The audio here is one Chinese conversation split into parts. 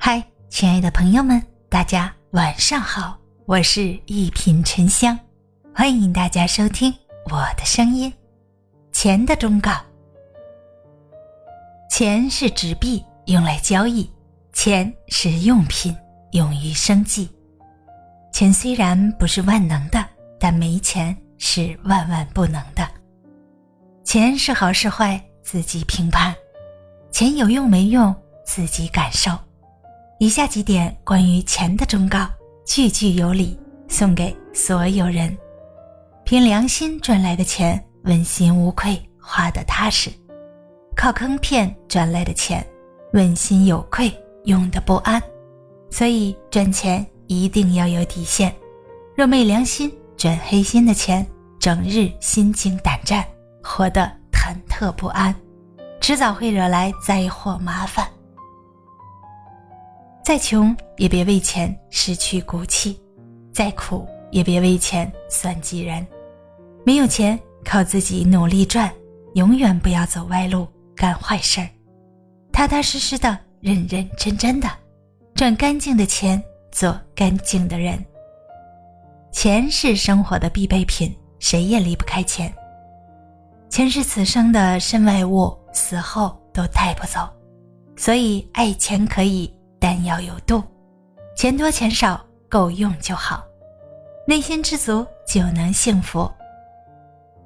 嗨，亲爱的朋友们，大家晚上好，我是一品沉香，欢迎大家收听我的声音。钱的忠告：钱是纸币，用来交易；钱是用品，用于生计。钱虽然不是万能的，但没钱是万万不能的。钱是好是坏，自己评判；钱有用没用，自己感受。以下几点关于钱的忠告，句句有理，送给所有人。凭良心赚来的钱，问心无愧，花得踏实；靠坑骗赚来的钱，问心有愧，用得不安。所以赚钱一定要有底线。若昧良心赚黑心的钱，整日心惊胆战。活得忐忑不安，迟早会惹来灾祸麻烦。再穷也别为钱失去骨气，再苦也别为钱算计人。没有钱，靠自己努力赚，永远不要走歪路，干坏事儿。踏踏实实的，认认真真的，赚干净的钱，做干净的人。钱是生活的必备品，谁也离不开钱。钱是此生的身外物，死后都带不走，所以爱钱可以，但要有度。钱多钱少够用就好，内心知足就能幸福。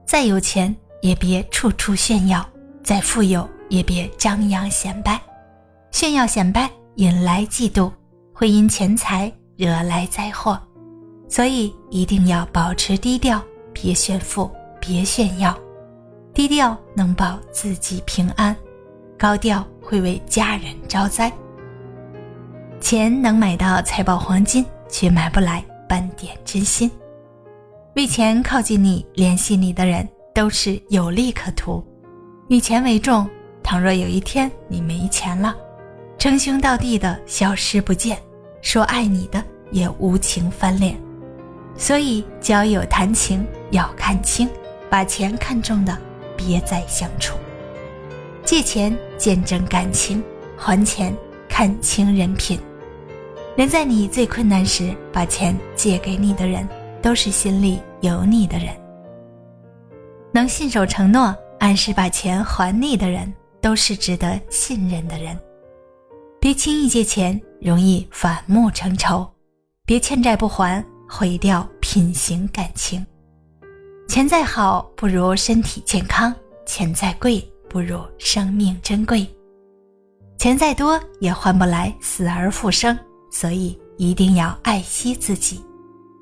再有钱也别处处炫耀，再富有也别张扬显摆，炫耀显摆引来嫉妒，会因钱财惹来灾祸。所以一定要保持低调，别炫富，别炫耀。低调能保自己平安，高调会为家人招灾。钱能买到财宝黄金，却买不来半点真心。为钱靠近你、联系你的人，都是有利可图。以钱为重，倘若有一天你没钱了，称兄道弟的消失不见，说爱你的也无情翻脸。所以交友谈情要看清，把钱看重的。别再相处，借钱见证感情，还钱看清人品。能在你最困难时把钱借给你的人，都是心里有你的人。能信守承诺，按时把钱还你的人，都是值得信任的人。别轻易借钱，容易反目成仇；别欠债不还，毁掉品行感情。钱再好，不如身体健康；钱再贵，不如生命珍贵。钱再多，也换不来死而复生。所以一定要爱惜自己，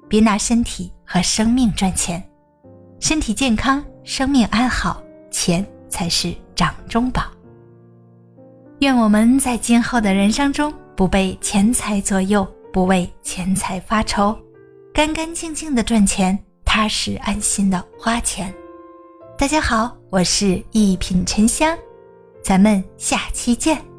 别拿身体和生命赚钱。身体健康，生命安好，钱才是掌中宝。愿我们在今后的人生中，不被钱财左右，不为钱财发愁，干干净净的赚钱。踏实安心的花钱。大家好，我是一品沉香，咱们下期见。